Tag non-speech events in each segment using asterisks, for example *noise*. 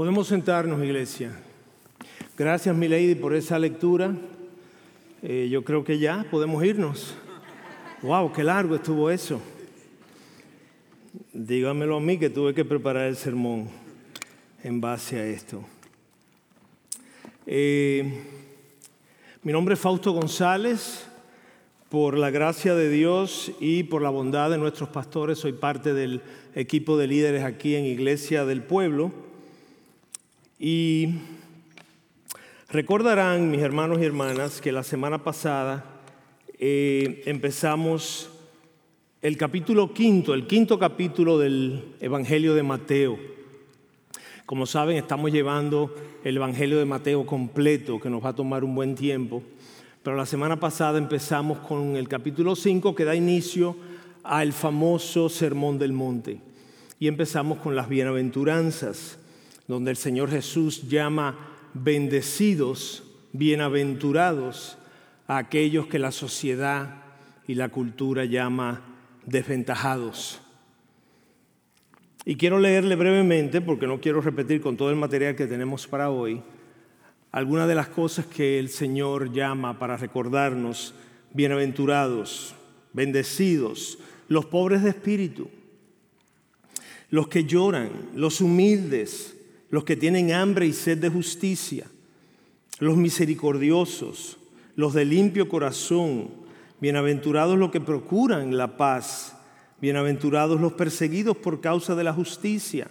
Podemos sentarnos, iglesia. Gracias, mi lady, por esa lectura. Eh, yo creo que ya podemos irnos. ¡Wow! ¡Qué largo estuvo eso! Dígamelo a mí que tuve que preparar el sermón en base a esto. Eh, mi nombre es Fausto González. Por la gracia de Dios y por la bondad de nuestros pastores, soy parte del equipo de líderes aquí en Iglesia del Pueblo. Y recordarán, mis hermanos y hermanas, que la semana pasada eh, empezamos el capítulo quinto, el quinto capítulo del Evangelio de Mateo. Como saben, estamos llevando el Evangelio de Mateo completo, que nos va a tomar un buen tiempo. Pero la semana pasada empezamos con el capítulo 5 que da inicio al famoso Sermón del Monte. Y empezamos con las bienaventuranzas donde el Señor Jesús llama bendecidos, bienaventurados a aquellos que la sociedad y la cultura llama desventajados. Y quiero leerle brevemente, porque no quiero repetir con todo el material que tenemos para hoy, algunas de las cosas que el Señor llama para recordarnos bienaventurados, bendecidos, los pobres de espíritu, los que lloran, los humildes, los que tienen hambre y sed de justicia, los misericordiosos, los de limpio corazón, bienaventurados los que procuran la paz, bienaventurados los perseguidos por causa de la justicia,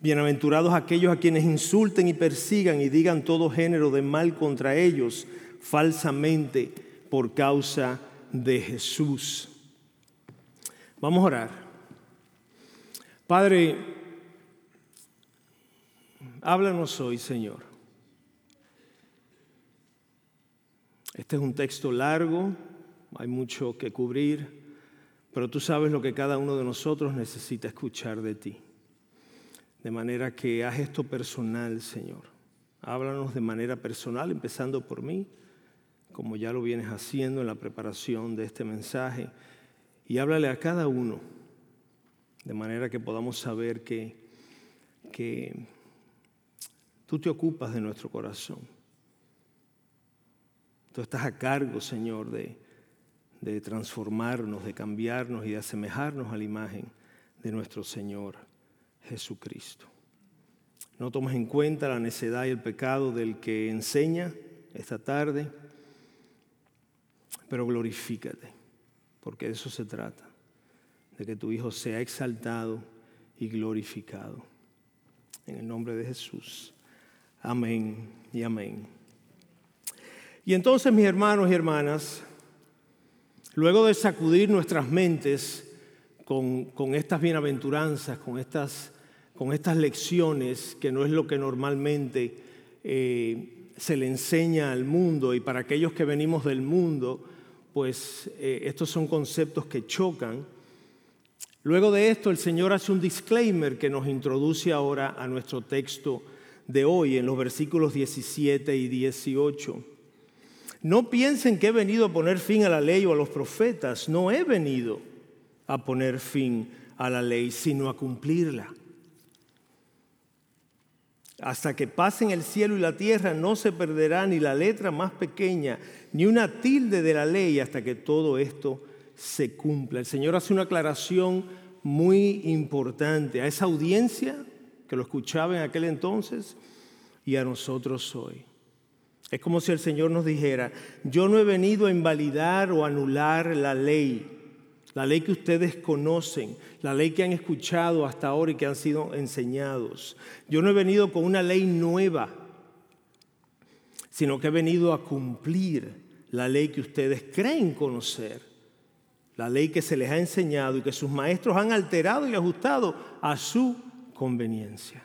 bienaventurados aquellos a quienes insulten y persigan y digan todo género de mal contra ellos falsamente por causa de Jesús. Vamos a orar. Padre, Háblanos hoy, Señor. Este es un texto largo, hay mucho que cubrir, pero tú sabes lo que cada uno de nosotros necesita escuchar de ti. De manera que haz esto personal, Señor. Háblanos de manera personal, empezando por mí, como ya lo vienes haciendo en la preparación de este mensaje, y háblale a cada uno, de manera que podamos saber que, que Tú te ocupas de nuestro corazón. Tú estás a cargo, Señor, de, transformarnos, de cambiarnos y de asemejarnos a la imagen de nuestro Señor Jesucristo. No tomes en cuenta la necedad y el pecado del que enseña esta tarde, pero glorifícate, porque de eso se trata, de que tu Hijo sea exaltado y glorificado. En el nombre de Jesús. Amén y amén. Y entonces, mis hermanos y hermanas, luego de sacudir nuestras mentes con, estas bienaventuranzas, con estas, con estas lecciones, que no es lo que normalmente eh, se le enseña al mundo, y para aquellos que venimos del mundo, pues eh, estos son conceptos que chocan. Luego de esto, el Señor hace un disclaimer que nos introduce ahora a nuestro texto de hoy en los versículos 17 y 18. No piensen que he venido a poner fin a la ley o a los profetas. No he venido a poner fin a la ley, sino a cumplirla. Hasta que pasen el cielo y la tierra no se perderá ni la letra más pequeña, ni una tilde de la ley hasta que todo esto se cumpla. El Señor hace una aclaración muy importante a esa audiencia que lo escuchaba en aquel entonces y a nosotros hoy. Es como si el Señor nos dijera, yo no he venido a invalidar o anular la ley, la ley que ustedes conocen, la ley que han escuchado hasta ahora y que han sido enseñados. Yo no he venido con una ley nueva, sino que he venido a cumplir la ley que ustedes creen conocer, la ley que se les ha enseñado y que sus maestros han alterado y ajustado a su conveniencia.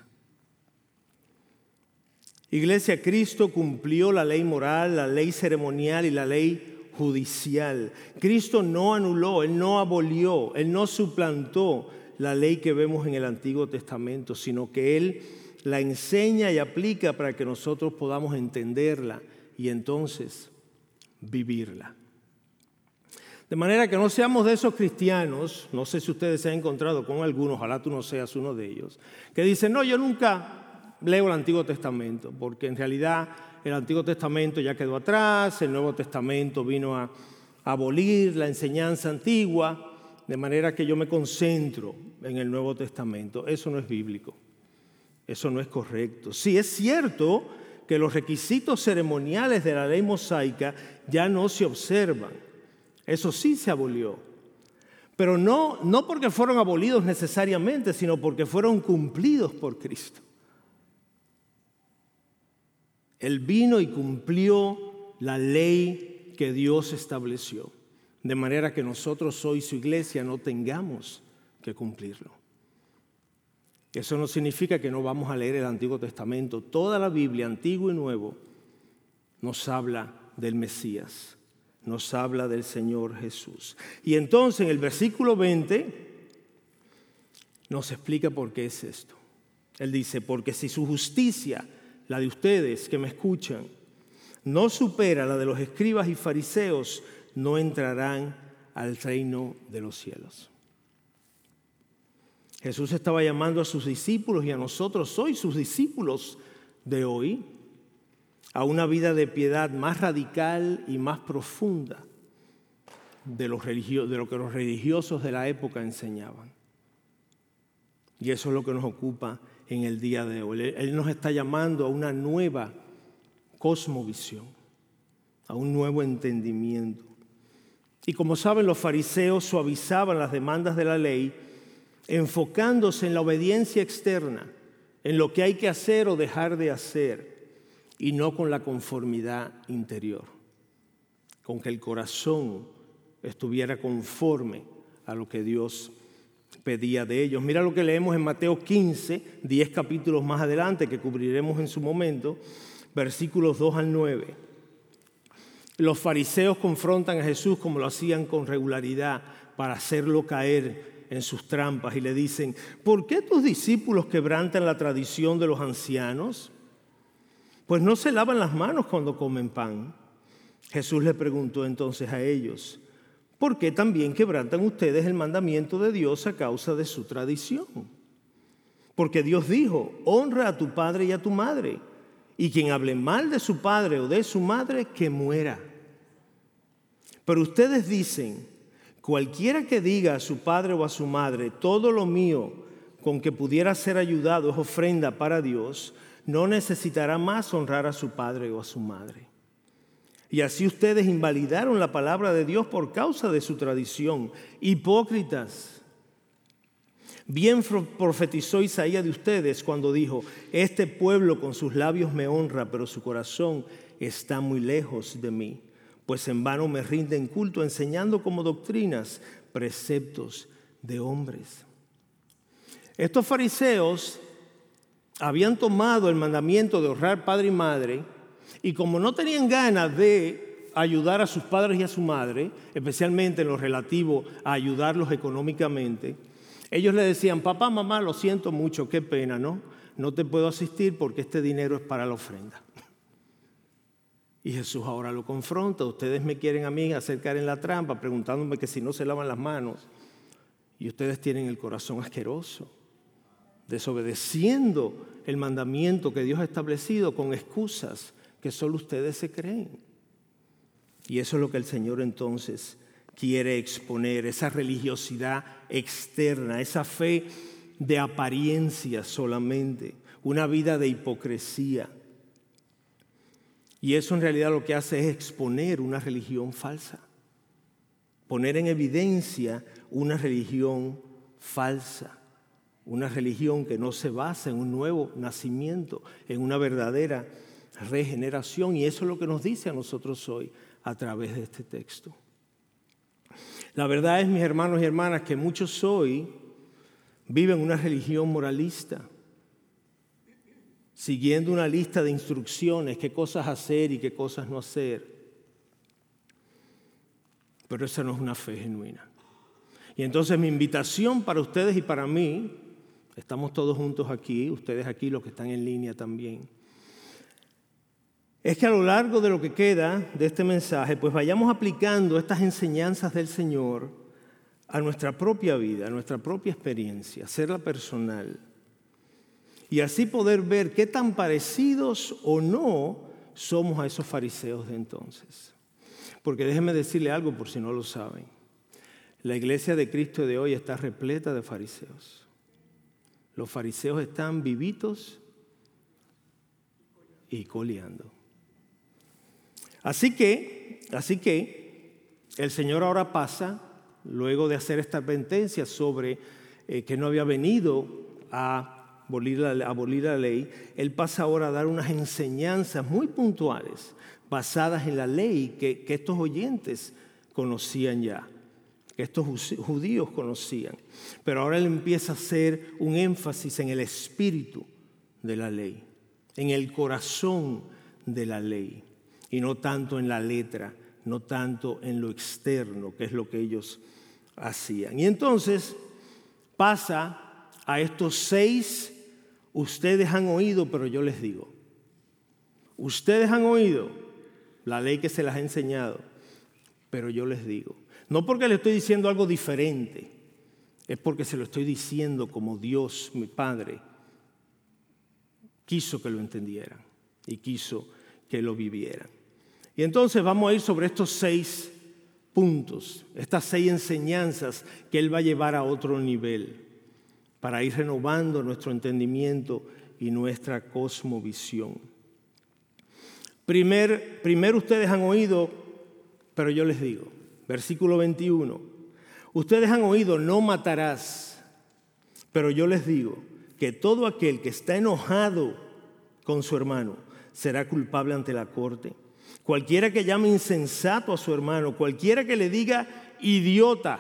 Iglesia, Cristo cumplió la ley moral, la ley ceremonial y la ley judicial. Cristo no anuló, Él no abolió, Él no suplantó la ley que vemos en el Antiguo Testamento, sino que Él la enseña y aplica para que nosotros podamos entenderla y entonces vivirla. De manera que no seamos de esos cristianos, no sé si ustedes se han encontrado con algunos, ojalá tú no seas uno de ellos, que dicen, no, yo nunca, leo el Antiguo Testamento, porque en realidad el Antiguo Testamento ya quedó atrás, el Nuevo Testamento vino a abolir la enseñanza antigua, de manera que yo me concentro en el Nuevo Testamento. Eso no es bíblico, eso no es correcto. Sí es cierto que los requisitos ceremoniales de la ley mosaica ya no se observan, eso sí se abolió, pero no, no porque fueron abolidos necesariamente, sino porque fueron cumplidos por Cristo. Él vino y cumplió la ley que Dios estableció, de manera que nosotros hoy su iglesia no tengamos que cumplirlo. Eso no significa que no vamos a leer el Antiguo Testamento. Toda la Biblia, Antiguo y Nuevo, nos habla del Mesías, nos habla del Señor Jesús. Y entonces en el versículo 20 nos explica por qué es esto. Él dice, porque si su justicia la de ustedes que me escuchan, no supera la de los escribas y fariseos, no entrarán al reino de los cielos. Jesús estaba llamando a sus discípulos y a nosotros hoy, sus discípulos de hoy, a una vida de piedad más radical y más profunda de, los de lo que los religiosos de la época enseñaban. Y eso es lo que nos ocupa en el día de hoy. Él nos está llamando a una nueva cosmovisión, a un nuevo entendimiento. Y como saben, los fariseos suavizaban las demandas de la ley enfocándose en la obediencia externa, en lo que hay que hacer o dejar de hacer, y no con la conformidad interior, con que el corazón estuviera conforme a lo que Dios pedía de ellos. Mira lo que leemos en Mateo 15, 10 capítulos más adelante, que cubriremos en su momento, versículos 2 al 9. Los fariseos confrontan a Jesús como lo hacían con regularidad para hacerlo caer en sus trampas y le dicen, ¿por qué tus discípulos quebrantan la tradición de los ancianos? Pues no se lavan las manos cuando comen pan. Jesús le preguntó entonces a ellos, ¿por qué también quebrantan ustedes el mandamiento de Dios a causa de su tradición? Porque Dios dijo, honra a tu padre y a tu madre, y quien hable mal de su padre o de su madre, que muera. Pero ustedes dicen, cualquiera que diga a su padre o a su madre, todo lo mío con que pudiera ser ayudado es ofrenda para Dios, no necesitará más honrar a su padre o a su madre. Y así ustedes invalidaron la palabra de Dios por causa de su tradición. Hipócritas. Bien profetizó Isaías de ustedes cuando dijo, este pueblo con sus labios me honra, pero su corazón está muy lejos de mí, pues en vano me rinden culto enseñando como doctrinas preceptos de hombres. Estos fariseos habían tomado el mandamiento de honrar padre y madre, y como no tenían ganas de ayudar a sus padres y a su madre, especialmente en lo relativo a ayudarlos económicamente, ellos le decían, papá, mamá, lo siento mucho, qué pena, ¿no? No te puedo asistir porque este dinero es para la ofrenda. Y Jesús ahora lo confronta, ustedes me quieren a mí acercar en la trampa preguntándome que si no se lavan las manos y ustedes tienen el corazón asqueroso, desobedeciendo el mandamiento que Dios ha establecido con excusas que solo ustedes se creen. Y eso es lo que el Señor entonces quiere exponer, esa religiosidad externa, esa fe de apariencia solamente, una vida de hipocresía. Y eso en realidad lo que hace es exponer una religión falsa, poner en evidencia una religión falsa, una religión que no se basa en un nuevo nacimiento, en una verdadera regeneración. Y eso es lo que nos dice a nosotros hoy a través de este texto. La verdad es, mis hermanos y hermanas, que muchos hoy viven una religión moralista, siguiendo una lista de instrucciones, qué cosas hacer y qué cosas no hacer. Pero esa no es una fe genuina. Y entonces mi invitación para ustedes y para mí, estamos todos juntos aquí, ustedes aquí, los que están en línea también, es que a lo largo de lo que queda de este mensaje, pues vayamos aplicando estas enseñanzas del Señor a nuestra propia vida, a nuestra propia experiencia, hacerla personal. y así poder ver qué tan parecidos o no somos a esos fariseos de entonces. Porque déjenme decirle algo por si no lo saben. La iglesia de Cristo de hoy está repleta de fariseos. Los fariseos están vivitos y coleando. Así que, así que el Señor ahora pasa, luego de hacer esta advertencia sobre eh, que no había venido a abolir, la, ley, Él pasa ahora a dar unas enseñanzas muy puntuales, basadas en la ley que estos oyentes conocían ya estos judíos conocían. Pero ahora él empieza a hacer un énfasis en el espíritu de la ley, en el corazón de la ley, y no tanto en la letra, no tanto en lo externo, que es lo que ellos hacían. Y entonces pasa a estos seis, ustedes han oído, pero yo les digo, ustedes han oído la ley que se las ha enseñado, pero yo les digo, no porque le estoy diciendo algo diferente, es porque se lo estoy diciendo como Dios, mi Padre, quiso que lo entendieran y quiso que lo vivieran. Y entonces vamos a ir sobre estos seis puntos, estas seis enseñanzas que Él va a llevar a otro nivel para ir renovando nuestro entendimiento y nuestra cosmovisión. Primer, primero ustedes han oído, pero yo les digo, Versículo 21. Ustedes han oído, no matarás, pero yo les digo que todo aquel que está enojado con su hermano será culpable ante la corte. Cualquiera que llame insensato a su hermano, cualquiera que le diga idiota,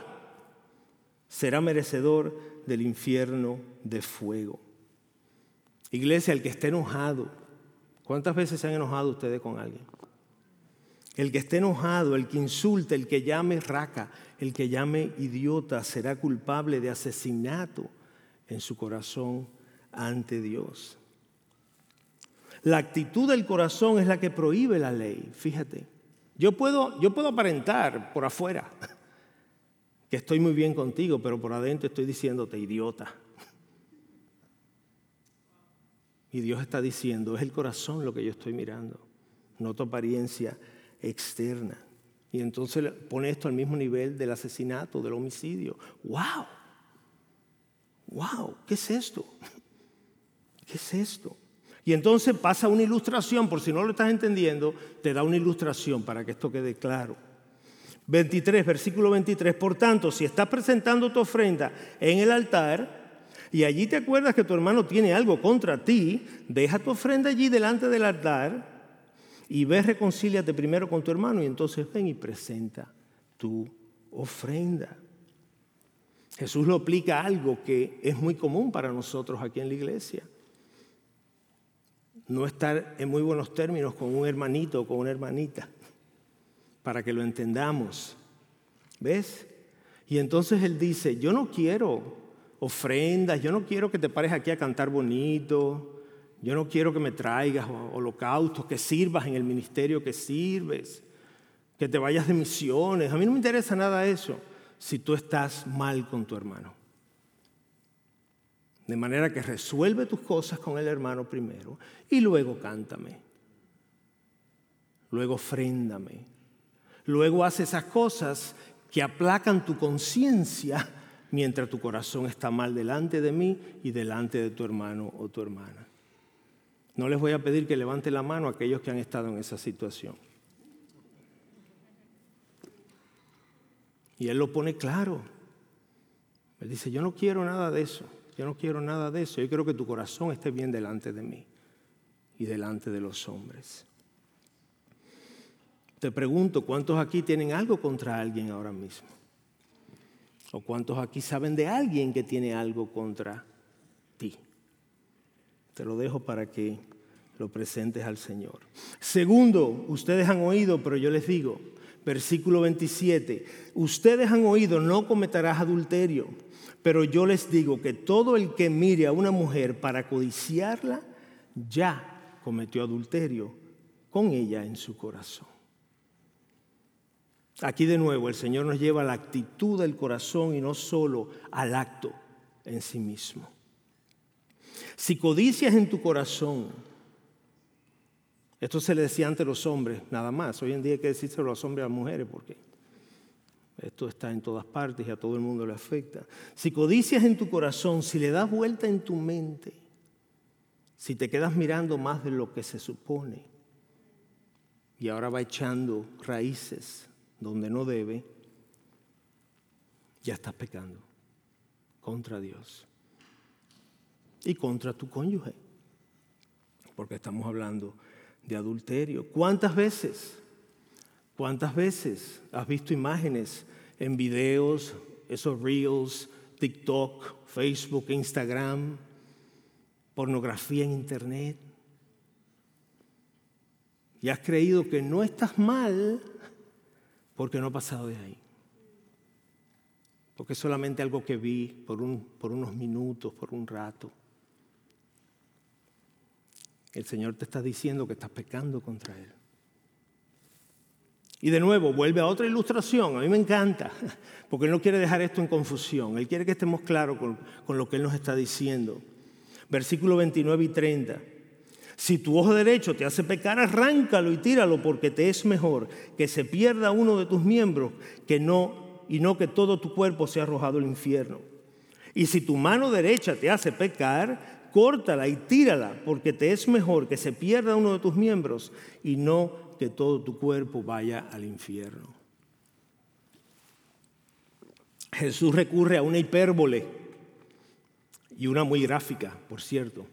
será merecedor del infierno de fuego. Iglesia, el que esté enojado, ¿cuántas veces se han enojado ustedes con alguien? El que esté enojado, el que insulte, el que llame raca, el que llame idiota, será culpable de asesinato en su corazón ante Dios. La actitud del corazón es la que prohíbe la ley, fíjate. Yo puedo, yo puedo aparentar por afuera que estoy muy bien contigo, pero por adentro estoy diciéndote idiota. Y Dios está diciendo, es el corazón lo que yo estoy mirando, no tu apariencia externa. Y entonces pone esto al mismo nivel del asesinato, del homicidio. ¡Wow! ¡Wow! ¿Qué es esto? *laughs* ¿Qué es esto? Y entonces pasa una ilustración, por si no lo estás entendiendo, te da una ilustración para que esto quede claro. 23, versículo 23. Por tanto, si estás presentando tu ofrenda en el altar y allí te acuerdas que tu hermano tiene algo contra ti, deja tu ofrenda allí delante del altar y ve, reconcíliate primero con tu hermano y entonces ven y presenta tu ofrenda. Jesús lo aplica a algo que es muy común para nosotros aquí en la iglesia. No estar en muy buenos términos con un hermanito o con una hermanita, para que lo entendamos. ¿Ves? Y entonces él dice, yo no quiero ofrendas, yo no quiero que te pares aquí a cantar bonito, yo no quiero que me traigas holocaustos, que sirvas en el ministerio que sirves, que te vayas de misiones. A mí no me interesa nada eso si tú estás mal con tu hermano. De manera que resuelve tus cosas con el hermano primero y luego cántame. Luego ofréndame. Luego haz esas cosas que aplacan tu conciencia mientras tu corazón está mal delante de mí y delante de tu hermano o tu hermana. No les voy a pedir que levante la mano a aquellos que han estado en esa situación. Y él lo pone claro. Él dice, yo no quiero nada de eso, yo no quiero nada de eso, yo quiero que tu corazón esté bien delante de mí y delante de los hombres. Te pregunto, ¿cuántos aquí tienen algo contra alguien ahora mismo? ¿O cuántos aquí saben de alguien que tiene algo contra ti? Te lo dejo para que lo presentes al Señor. Segundo, ustedes han oído, pero yo les digo, versículo 27, ustedes han oído, no cometerás adulterio, pero yo les digo que todo el que mire a una mujer para codiciarla, ya cometió adulterio con ella en su corazón. Aquí de nuevo el Señor nos lleva a la actitud del corazón y no solo al acto en sí mismo. Si codicias en tu corazón, esto se le decía antes a los hombres, nada más. Hoy en día hay que decírselo a los hombres y a las mujeres porque esto está en todas partes y a todo el mundo le afecta. Si codicias en tu corazón, si le das vuelta en tu mente, si te quedas mirando más de lo que se supone y ahora va echando raíces donde no debe, ya estás pecando contra Dios y contra tu cónyuge, porque estamos hablando de adulterio. ¿Cuántas veces? ¿Cuántas veces has visto imágenes en videos, esos reels, TikTok, Facebook, Instagram, pornografía en Internet? Y has creído que no estás mal porque no ha pasado de ahí. Porque es solamente algo que vi por, un, por unos minutos, por un rato. El Señor te está diciendo que estás pecando contra Él. Y de nuevo, vuelve a otra ilustración. A mí me encanta, *laughs* porque Él no quiere dejar esto en confusión. Él quiere que estemos claros con, con lo que Él nos está diciendo. Versículo 29 y 30. Si tu ojo derecho te hace pecar, arráncalo y tíralo, porque te es mejor que se pierda uno de tus miembros que no, y no que todo tu cuerpo sea arrojado al infierno. Y si tu mano derecha te hace pecar, córtala y tírala, porque te es mejor que se pierda uno de tus miembros y no que todo tu cuerpo vaya al infierno. Jesús recurre a una hipérbole y una muy gráfica, por cierto,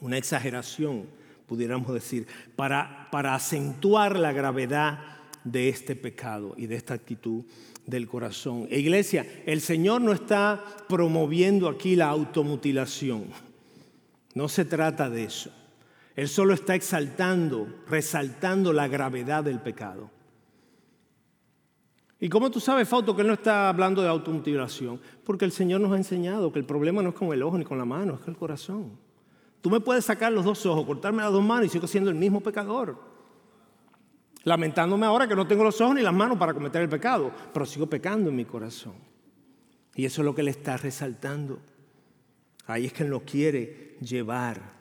una exageración, pudiéramos decir, para, para acentuar la gravedad de este pecado y de esta actitud del corazón. E iglesia, el Señor no está promoviendo aquí la automutilación. No se trata de eso. Él solo está exaltando, resaltando la gravedad del pecado. ¿Y cómo tú sabes, Fausto, que él no está hablando de automutilación? Porque el Señor nos ha enseñado que el problema no es con el ojo ni con la mano, es con el corazón. Tú me puedes sacar los dos ojos, cortarme las dos manos y sigo siendo el mismo pecador. Lamentándome ahora que no tengo los ojos ni las manos para cometer el pecado, pero sigo pecando en mi corazón. Y eso es lo que él está resaltando. Ahí es que Él lo quiere llevar.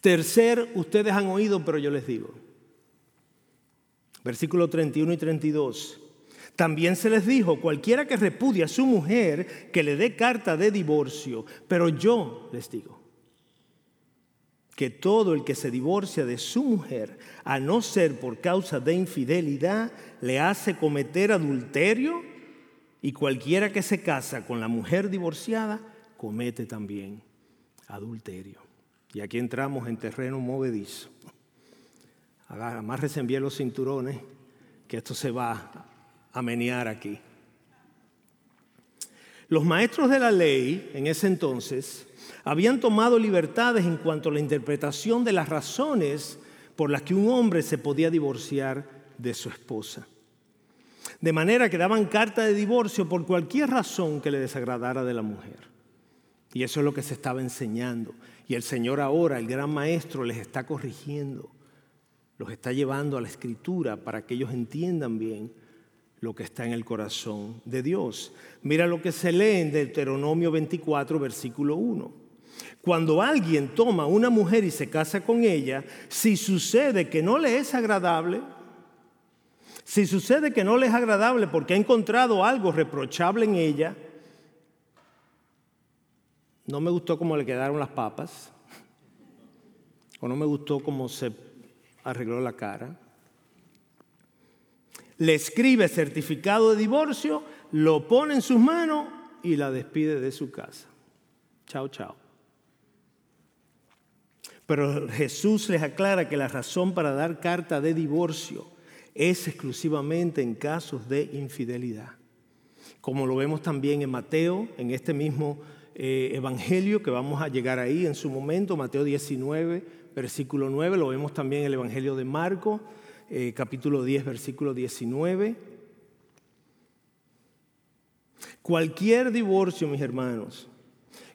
Tercer, ustedes han oído, pero yo les digo. Versículo 31 y 32. También se les dijo, cualquiera que repudie a su mujer, que le dé carta de divorcio. Pero yo les digo, que todo el que se divorcia de su mujer, a no ser por causa de infidelidad, le hace cometer adulterio, y cualquiera que se casa con la mujer divorciada, comete también adulterio. Y aquí entramos en terreno movedizo. Amárrese bien los cinturones, que esto se va a menear aquí. Los maestros de la ley en ese entonces habían tomado libertades en cuanto a la interpretación de las razones por las que un hombre se podía divorciar de su esposa. De manera que daban carta de divorcio por cualquier razón que le desagradara de la mujer. Y eso es lo que se estaba enseñando. Y el Señor ahora, el gran maestro, les está corrigiendo, los está llevando a la escritura para que ellos entiendan bien lo que está en el corazón de Dios. Mira lo que se lee en Deuteronomio 24, versículo 1. Cuando alguien toma una mujer y se casa con ella, si sucede que no le es agradable, si sucede que no le es agradable porque ha encontrado algo reprochable en ella, no me gustó cómo le quedaron las papas, o no me gustó cómo se arregló la cara. Le escribe certificado de divorcio, lo pone en sus manos y la despide de su casa. Chao, chao. Pero Jesús les aclara que la razón para dar carta de divorcio es exclusivamente en casos de infidelidad. Como lo vemos también en Mateo, en este mismo eh, evangelio, que vamos a llegar ahí en su momento, Mateo 19, versículo 9, lo vemos también en el Evangelio de Marco, eh, capítulo 10, versículo 19. Cualquier divorcio, mis hermanos,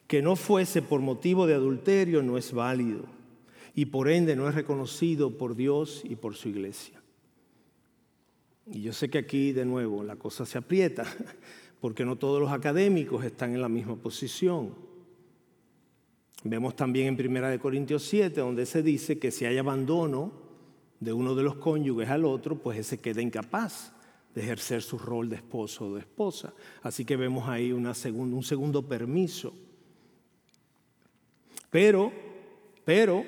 que no fuese por motivo de adulterio no es válido y por ende no es reconocido por Dios y por su iglesia. Y yo sé que aquí de nuevo la cosa se aprieta, porque no todos los académicos están en la misma posición. Vemos también en 1 Corintios 7, donde se dice que si hay abandono de uno de los cónyuges al otro, pues ese queda incapaz de ejercer su rol de esposo o de esposa. Así que vemos ahí un segundo permiso. Pero, pero,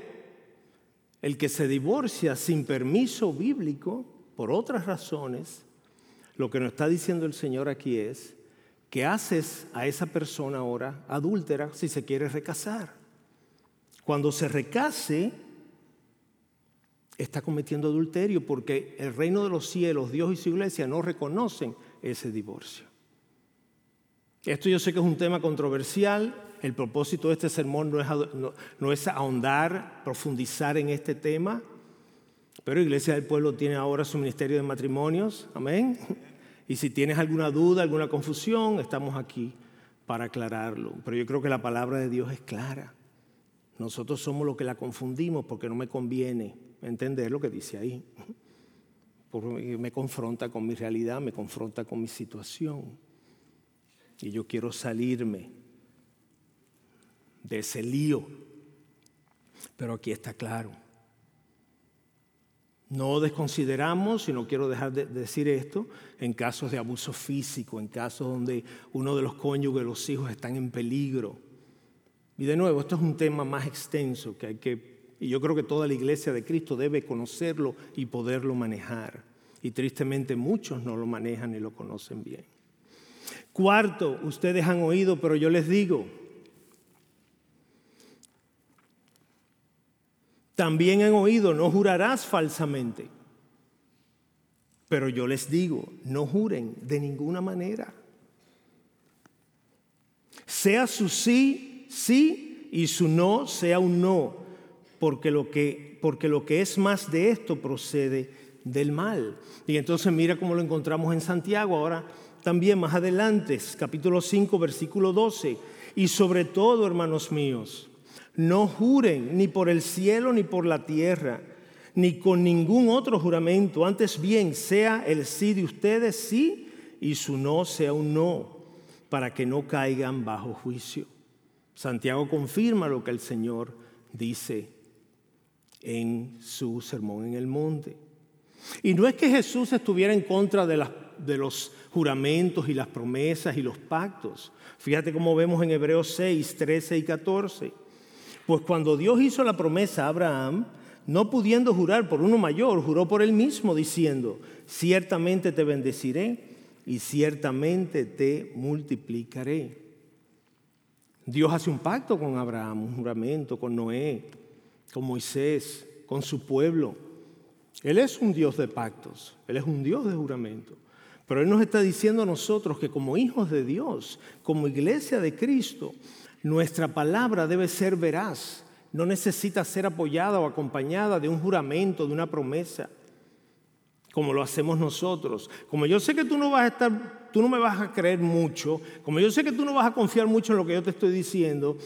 el que se divorcia sin permiso bíblico, por otras razones, lo que nos está diciendo el Señor aquí es que haces a esa persona ahora adúltera si se quiere recasar. Cuando se recase, está cometiendo adulterio porque el reino de los cielos, Dios y su iglesia no reconocen ese divorcio. Esto yo sé que es un tema controversial. El propósito de este sermón no es, no, es ahondar, profundizar en este tema. Pero Iglesia del Pueblo tiene ahora su ministerio de matrimonios. Amén. Y si tienes alguna duda, alguna confusión, estamos aquí para aclararlo. Pero yo creo que la palabra de Dios es clara. Nosotros somos los que la confundimos porque no me conviene entender lo que dice ahí. Porque me confronta con mi realidad, me confronta con mi situación. Y yo quiero salirme de ese lío. Pero aquí está claro. No desconsideramos, y no quiero dejar de decir esto, en casos de abuso físico, en casos donde uno de los cónyuges, los hijos están en peligro. Y de nuevo, esto es un tema más extenso que hay que y yo creo que toda la iglesia de Cristo debe conocerlo y poderlo manejar. Y tristemente muchos no lo manejan y lo conocen bien. Cuarto, ustedes han oído, pero yo les digo, también han oído, no jurarás falsamente. Pero yo les digo, no juren de ninguna manera. Sea su sí, sí, y su no sea un no porque lo que, porque lo que es más de esto procede del mal. Y entonces mira cómo lo encontramos en Santiago, ahora también más adelante, capítulo 5, versículo 12. Y sobre todo, hermanos míos, no juren ni por el cielo ni por la tierra, ni con ningún otro juramento. Antes bien, sea el sí de ustedes sí y su no sea un no, para que no caigan bajo juicio. Santiago confirma lo que el Señor dice en su sermón en el monte. Y no es que Jesús estuviera en contra de, los juramentos y las promesas y los pactos. Fíjate cómo vemos en Hebreos 6, 13 y 14. Pues cuando Dios hizo la promesa a Abraham, no pudiendo jurar por uno mayor, juró por él mismo, diciendo, ciertamente te bendeciré y ciertamente te multiplicaré. Dios hace un pacto con Abraham, un juramento con Noé, con Moisés, con su pueblo. Él es un Dios de pactos, Él es un Dios de juramento. Pero Él nos está diciendo a nosotros que como hijos de Dios, como iglesia de Cristo, nuestra palabra debe ser veraz. No necesita ser apoyada o acompañada de un juramento, de una promesa, como lo hacemos nosotros. Como yo sé que tú no vas a estar, tú no me vas a creer mucho, como yo sé que tú no vas a confiar mucho en lo que yo te estoy diciendo,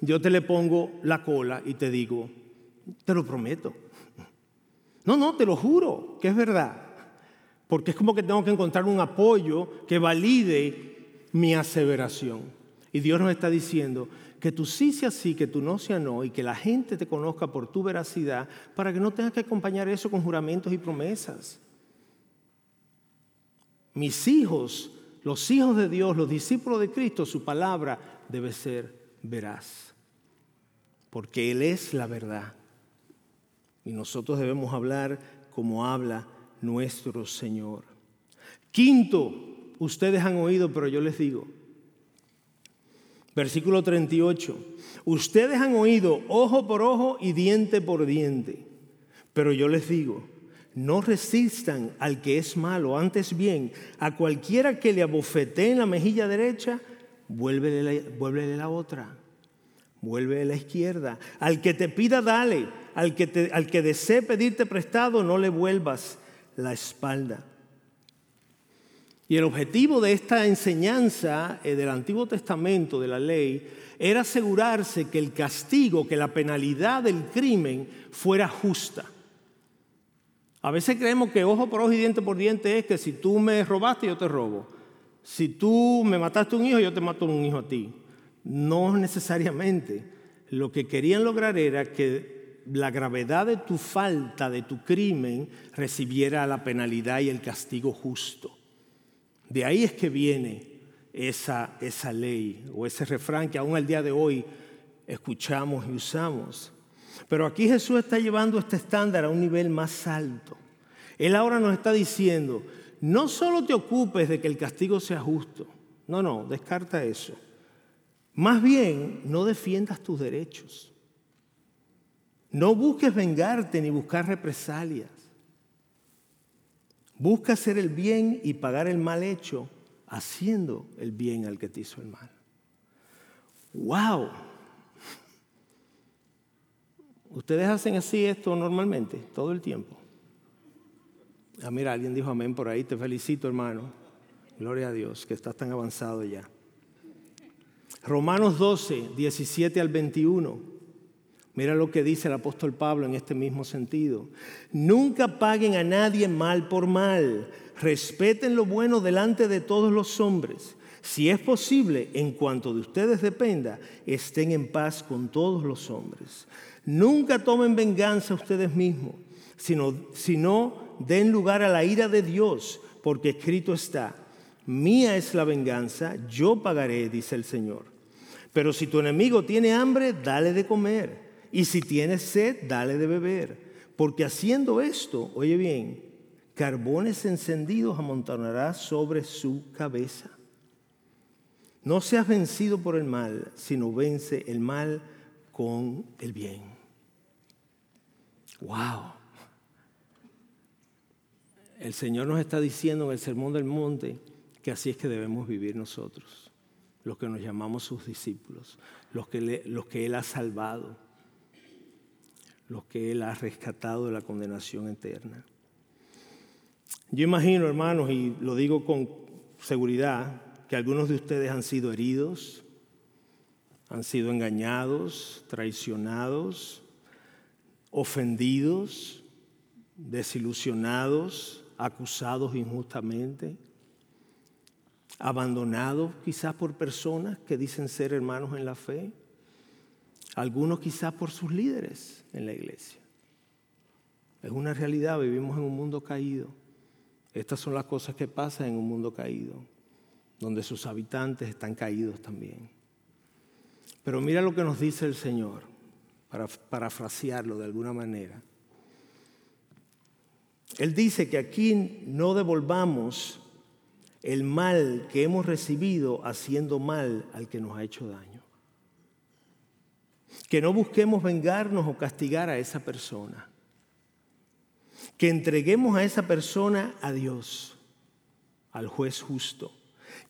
yo te le pongo la cola y te digo, te lo prometo. No, no, te lo juro que es verdad. Porque es como que tengo que encontrar un apoyo que valide mi aseveración. Y Dios nos está diciendo que tú sí sea sí, que tú no sea no, y que la gente te conozca por tu veracidad, para que no tengas que acompañar eso con juramentos y promesas. Mis hijos, los hijos de Dios, los discípulos de Cristo, su palabra debe ser veraz. Porque Él es la verdad. Y nosotros debemos hablar como habla nuestro Señor. Quinto, ustedes han oído, pero yo les digo, versículo 38, ustedes han oído ojo por ojo y diente por diente, pero yo les digo, no resistan al que es malo, antes bien, a cualquiera que le abofetee en la mejilla derecha, vuélvele la, la otra, vuelve a la izquierda. Al que te pida, dale. Al que, al que desee pedirte prestado, no le vuelvas la espalda. Y el objetivo de esta enseñanza eh, del Antiguo Testamento, de la ley, era asegurarse que el castigo, que la penalidad del crimen fuera justa. A veces creemos que ojo por ojo y diente por diente es que si tú me robaste, yo te robo. Si tú me mataste un hijo, yo te mato un hijo a ti. No necesariamente. lo que querían lograr era que la gravedad de tu falta, de tu crimen, recibiera la penalidad y el castigo justo. De ahí es que viene esa, esa ley o ese refrán que aún al día de hoy escuchamos y usamos. Pero aquí Jesús está llevando este estándar a un nivel más alto. Él ahora nos está diciendo, no solo te ocupes de que el castigo sea justo, no, no, descarta eso. Más bien, no defiendas tus derechos. No busques vengarte ni buscar represalias. Busca hacer el bien y pagar el mal hecho haciendo el bien al que te hizo el mal. ¡Wow! ¿Ustedes hacen así esto normalmente, todo el tiempo? Ah, mira, alguien dijo amén por ahí. Te felicito, hermano. Gloria a Dios, que estás tan avanzado ya. Romanos 12, 17 al 21. Mira lo que dice el apóstol Pablo en este mismo sentido. Nunca paguen a nadie mal por mal. Respeten lo bueno delante de todos los hombres. Si es posible, en cuanto de ustedes dependa, estén en paz con todos los hombres. Nunca tomen venganza ustedes mismos, sino, sino den lugar a la ira de Dios, porque escrito está, mía es la venganza, yo pagaré, dice el Señor. Pero si tu enemigo tiene hambre, dale de comer. Y si tiene sed, dale de beber. Porque haciendo esto, oye bien, carbones encendidos amontonará sobre su cabeza. No seas vencido por el mal, sino vence el mal con el bien. Wow. El Señor nos está diciendo en el Sermón del Monte que así es que debemos vivir nosotros los que nos llamamos sus discípulos, los que, los que Él ha salvado, los que Él ha rescatado de la condenación eterna. Yo imagino, hermanos, y lo digo con seguridad, que algunos de ustedes han sido heridos, han sido engañados, traicionados, ofendidos, desilusionados, acusados injustamente abandonados quizás por personas que dicen ser hermanos en la fe, algunos quizás por sus líderes en la iglesia. Es una realidad, vivimos en un mundo caído. Estas son las cosas que pasan en un mundo caído, donde sus habitantes están caídos también. Pero mira lo que nos dice el Señor, para parafrasearlo de alguna manera. Él dice que aquí no devolvamos el mal que hemos recibido haciendo mal al que nos ha hecho daño. Que no busquemos vengarnos o castigar a esa persona. Que entreguemos a esa persona a Dios, al juez justo.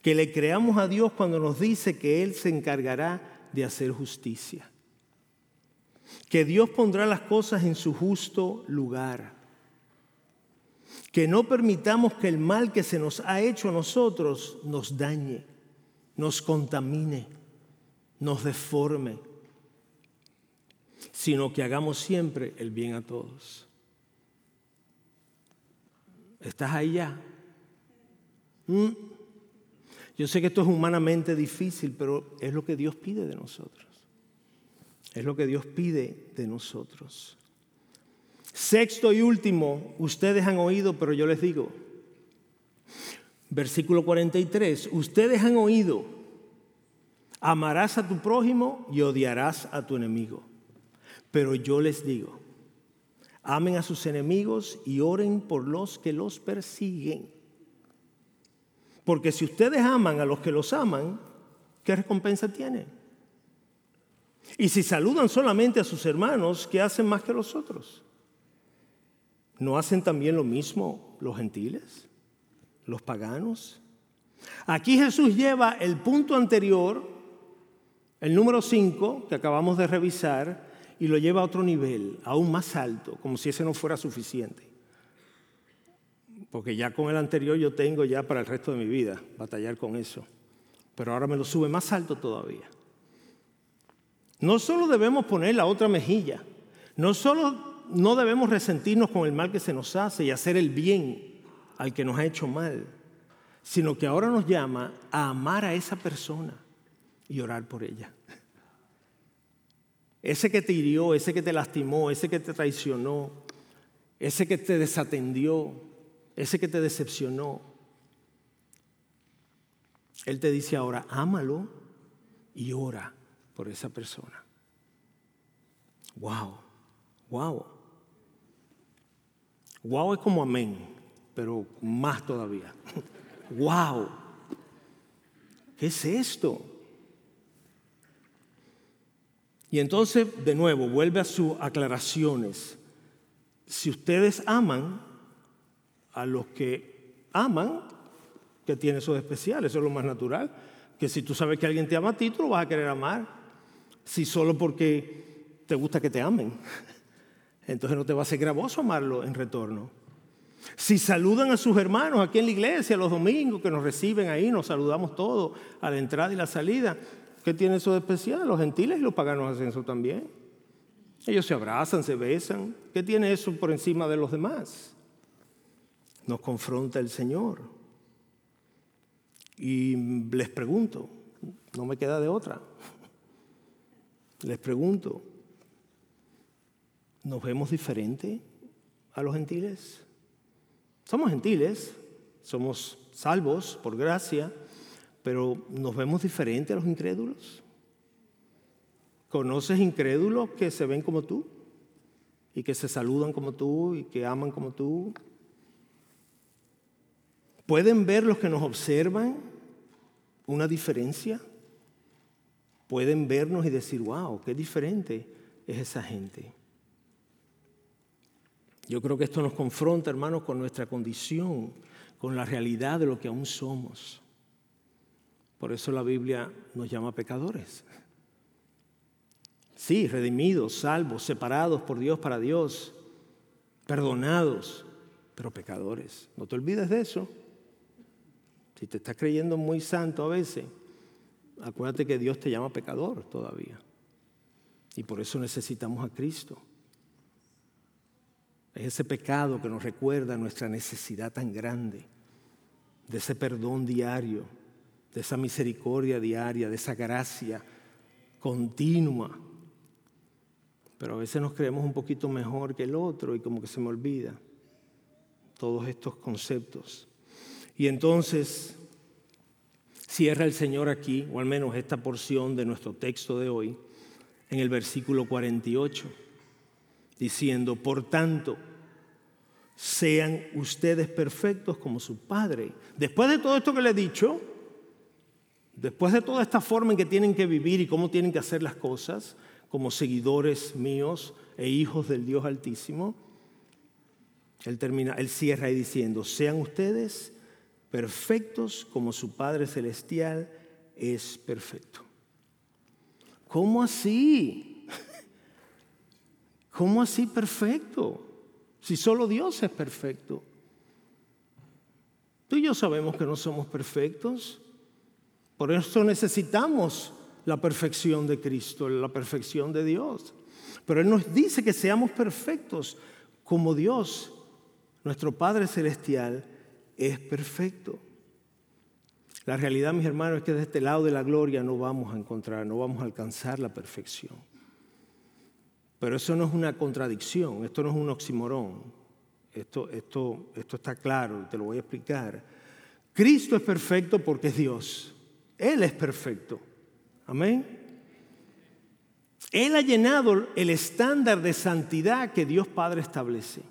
Que le creamos a Dios cuando nos dice que Él se encargará de hacer justicia. Que Dios pondrá las cosas en su justo lugar que no permitamos que el mal que se nos ha hecho a nosotros nos dañe, nos contamine, nos deforme, sino que hagamos siempre el bien a todos. ¿Estás ahí ya? ¿Mm? Yo sé que esto es humanamente difícil, pero es lo que Dios pide de nosotros. Es lo que Dios pide de nosotros. Sexto y último, ustedes han oído, pero yo les digo, versículo 43, ustedes han oído, amarás a tu prójimo y odiarás a tu enemigo. Pero yo les digo, amen a sus enemigos y oren por los que los persiguen. Porque si ustedes aman a los que los aman, ¿qué recompensa tienen? Y si saludan solamente a sus hermanos, ¿qué hacen más que los otros? ¿No hacen también lo mismo los gentiles, los paganos? Aquí Jesús lleva el punto anterior, el número 5 que acabamos de revisar, y lo lleva a otro nivel, aún más alto, como si ese no fuera suficiente. Porque ya con el anterior yo tengo ya para el resto de mi vida batallar con eso. Pero ahora me lo sube más alto todavía. No solo debemos poner la otra mejilla, no solo no debemos resentirnos con el mal que se nos hace y hacer el bien al que nos ha hecho mal, sino que ahora nos llama a amar a esa persona y orar por ella. Ese que te hirió, ese que te lastimó, ese que te traicionó, ese que te desatendió, ese que te decepcionó. Él te dice ahora, ámalo y ora por esa persona. Wow, wow. Wow es como amén, pero más todavía. *laughs* Wow. ¿Qué es esto? Y entonces, de nuevo, vuelve a sus aclaraciones. Si ustedes aman a los que aman, que tiene eso de especial, eso es lo más natural. Que si tú sabes que alguien te ama a ti, tú lo vas a querer amar. Si solo porque te gusta que te amen. *laughs* Entonces no te va a ser gravoso amarlo en retorno. Si saludan a sus hermanos aquí en la iglesia los domingos que nos reciben ahí, nos saludamos todos a la entrada y la salida. ¿Qué tiene eso de especial? Los gentiles y los paganos hacen eso también. Ellos se abrazan, se besan. ¿Qué tiene eso por encima de los demás? Nos confronta el Señor. Y les pregunto, no me queda de otra. Les pregunto, ¿nos vemos diferente a los gentiles? Somos gentiles, somos salvos por gracia, pero ¿nos vemos diferente a los incrédulos? ¿Conoces incrédulos que se ven como tú? Y que se saludan como tú y que aman como tú. ¿Pueden ver los que nos observan una diferencia? Pueden vernos y decir, wow, qué diferente es esa gente. Yo creo que esto nos confronta, hermanos, con nuestra condición, con la realidad de lo que aún somos. Por eso la Biblia nos llama pecadores. Sí, redimidos, salvos, separados por Dios para Dios, perdonados, pero pecadores. No te olvides de eso. Si te estás creyendo muy santo a veces, acuérdate que Dios te llama pecador todavía. Y por eso necesitamos a Cristo. Es ese pecado que nos recuerda nuestra necesidad tan grande de ese perdón diario, de esa misericordia diaria, de esa gracia continua. Pero a veces nos creemos un poquito mejor que el otro y como que se me olvida todos estos conceptos. Y entonces cierra el Señor aquí, o al menos esta porción de nuestro texto de hoy, en el versículo 48, diciendo, por tanto, sean ustedes perfectos como su Padre. Después de todo esto que le he dicho, Después de toda esta forma en que tienen que vivir y cómo tienen que hacer las cosas, como seguidores míos e hijos del Dios Altísimo, él termina, él cierra ahí diciendo, sean ustedes perfectos como su Padre Celestial es perfecto. ¿Cómo así? *laughs* ¿Cómo así perfecto? Si solo Dios es perfecto. Tú y yo sabemos que no somos perfectos. Por eso necesitamos la perfección de Cristo, la perfección de Dios. Pero Él nos dice que seamos perfectos como Dios, nuestro Padre Celestial, es perfecto. La realidad, mis hermanos, es que de este lado de la gloria no vamos a encontrar, no vamos a alcanzar la perfección. Pero eso no es una contradicción, esto no es un oximorón. Esto, esto, esto está claro, te lo voy a explicar. Cristo es perfecto porque es Dios. Él es perfecto. Amén. Él ha llenado el estándar de santidad que Dios Padre establece,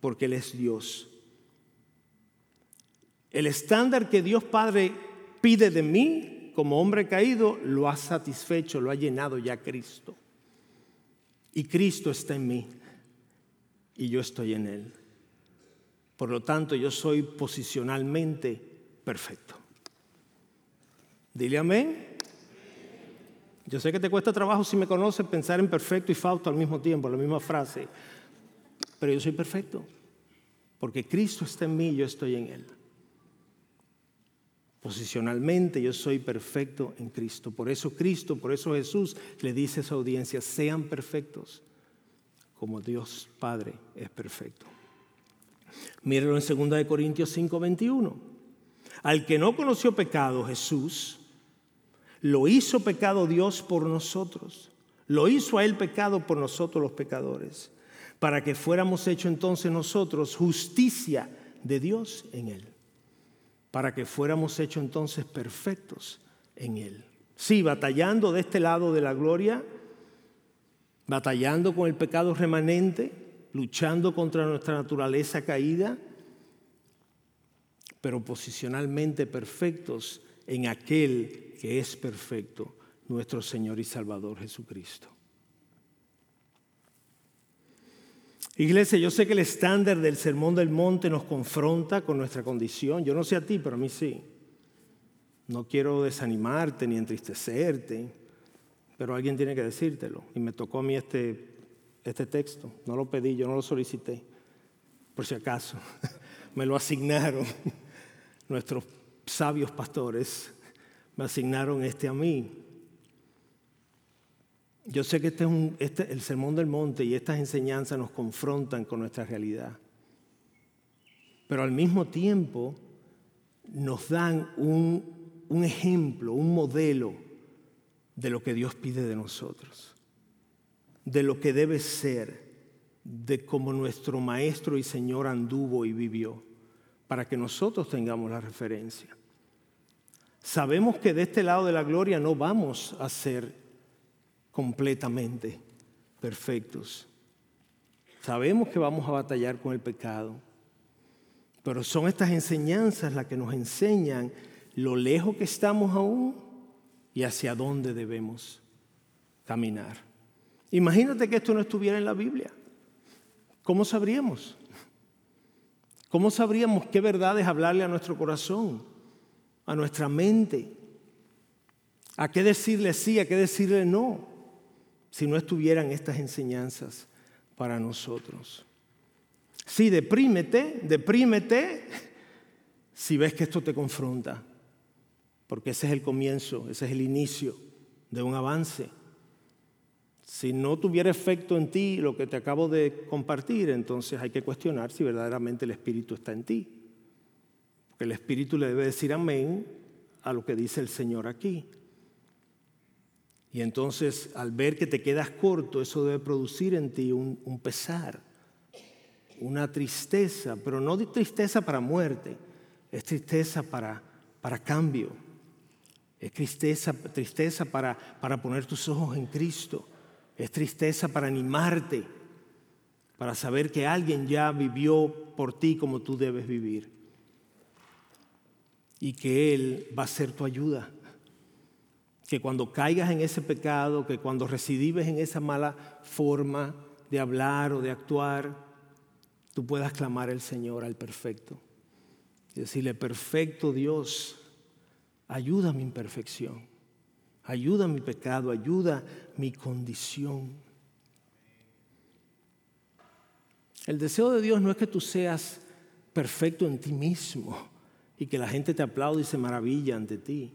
porque Él es Dios. El estándar que Dios Padre pide de mí como hombre caído, lo ha satisfecho, lo ha llenado ya Cristo. Y Cristo está en mí y yo estoy en Él. Por lo tanto, yo soy posicionalmente perfecto. Dile amén. Yo sé que te cuesta trabajo si me conoces pensar en perfecto y fausto al mismo tiempo, la misma frase, pero yo soy perfecto, porque Cristo está en mí y yo estoy en Él. Posicionalmente yo soy perfecto en Cristo. Por eso Cristo, por eso Jesús le dice a su audiencia, sean perfectos como Dios Padre es perfecto. Mírenlo en 2 Corintios 5, 21. Al que no conoció pecado, Jesús, lo hizo pecado Dios por nosotros, Lo hizo a él pecado por nosotros los pecadores, para que fuéramos hechos entonces nosotros justicia de Dios en él, para que fuéramos hechos entonces perfectos en él. Sí, batallando de este lado de la gloria, batallando con el pecado remanente, luchando contra nuestra naturaleza caída, pero posicionalmente perfectos en aquel que es perfecto, nuestro Señor y Salvador Jesucristo. Iglesia, yo sé que el estándar del Sermón del Monte nos confronta con nuestra condición. Yo no sé a ti, pero a mí sí. No quiero desanimarte ni entristecerte, pero alguien tiene que decírtelo. Y me tocó a mí este, este texto. No lo pedí, yo no lo solicité, por si acaso. *laughs* me lo asignaron *laughs* nuestros sabios pastores. Me asignaron este a mí. Yo sé que este es este, el sermón del monte y estas enseñanzas nos confrontan con nuestra realidad, pero al mismo tiempo nos dan un ejemplo, un modelo de lo que Dios pide de nosotros, de lo que debe ser, de cómo nuestro Maestro y Señor anduvo y vivió, para que nosotros tengamos la referencia. Sabemos que de este lado de la gloria no vamos a ser completamente perfectos. Sabemos que vamos a batallar con el pecado, pero son estas enseñanzas las que nos enseñan lo lejos que estamos aún y hacia dónde debemos caminar. Imagínate que esto no estuviera en la Biblia. ¿Cómo sabríamos? ¿Cómo sabríamos qué verdades hablarle a nuestro corazón, a nuestra mente? ¿A qué decirle sí, a qué decirle no? si no estuvieran estas enseñanzas para nosotros. Sí, deprímete, deprímete *laughs* si ves que esto te confronta, porque ese es el comienzo, ese es el inicio de un avance. Si no tuviera efecto en ti lo que te acabo de compartir, entonces hay que cuestionar si verdaderamente el Espíritu está en ti. El Espíritu le debe decir amén a lo que dice el Señor aquí. Y entonces al ver que te quedas corto, eso debe producir en ti un, pesar, una tristeza, pero no de tristeza para muerte, es tristeza para, para cambio, es tristeza, tristeza para, para poner tus ojos en Cristo, es tristeza para animarte, para saber que alguien ya vivió por ti como tú debes vivir y que Él va a ser tu ayuda que cuando caigas en ese pecado, que cuando recidives en esa mala forma de hablar o de actuar, tú puedas clamar al Señor, al perfecto. Y decirle, perfecto Dios, ayuda mi imperfección, ayuda mi pecado, ayuda mi condición. El deseo de Dios no es que tú seas perfecto en ti mismo y que la gente te aplaude y se maravilla ante ti.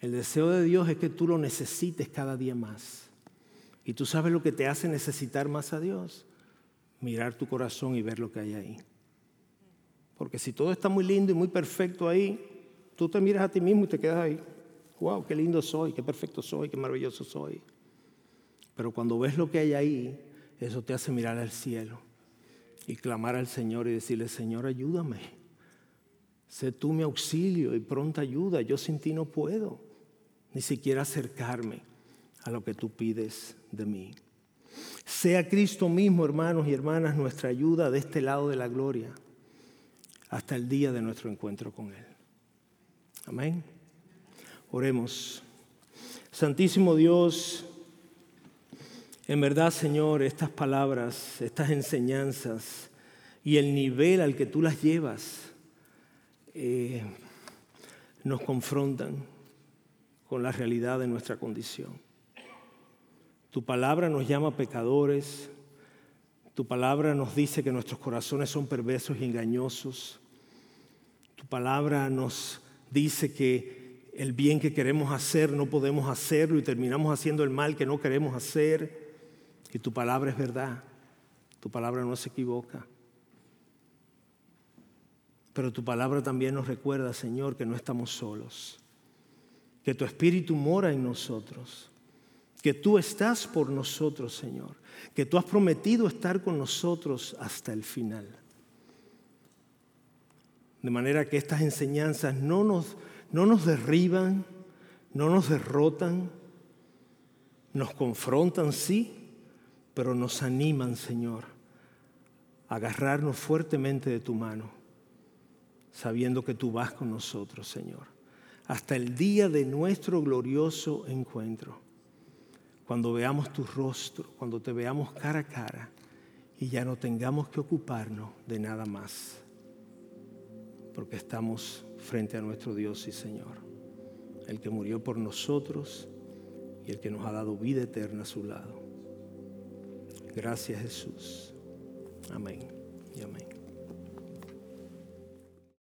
El deseo de Dios es que tú lo necesites cada día más. Y tú sabes lo que te hace necesitar más a Dios. Mirar tu corazón y ver lo que hay ahí. Porque si todo está muy lindo y muy perfecto ahí, tú te miras a ti mismo y te quedas ahí. Wow, qué lindo soy, qué perfecto soy, qué maravilloso soy. Pero cuando ves lo que hay ahí, eso te hace mirar al cielo y clamar al Señor y decirle, Señor, ayúdame. Sé tú mi auxilio y pronta ayuda. Yo sin ti no puedo ni siquiera acercarme a lo que tú pides de mí. Sea Cristo mismo, hermanos y hermanas, nuestra ayuda de este lado de la gloria hasta el día de nuestro encuentro con Él. Amén. Oremos. Santísimo Dios, en verdad, Señor, estas palabras, estas enseñanzas y el nivel al que tú las llevas eh, nos confrontan con la realidad de nuestra condición. Tu palabra nos llama pecadores, tu palabra nos dice que nuestros corazones son perversos y engañosos, tu palabra nos dice que el bien que queremos hacer no podemos hacerlo y terminamos haciendo el mal que no queremos hacer. Y tu palabra es verdad, tu palabra no se equivoca. Pero tu palabra también nos recuerda, Señor, que no estamos solos que tu Espíritu mora en nosotros, que tú estás por nosotros, Señor, que tú has prometido estar con nosotros hasta el final. De manera que estas enseñanzas no nos, no nos derriban, no nos derrotan, nos confrontan, sí, pero nos animan, Señor, a agarrarnos fuertemente de tu mano, sabiendo que tú vas con nosotros, Señor, hasta el día de nuestro glorioso encuentro, cuando veamos tu rostro, cuando te veamos cara a cara y ya no tengamos que ocuparnos de nada más, porque estamos frente a nuestro Dios y Señor, el que murió por nosotros y el que nos ha dado vida eterna a su lado. Gracias Jesús. Amén y amén.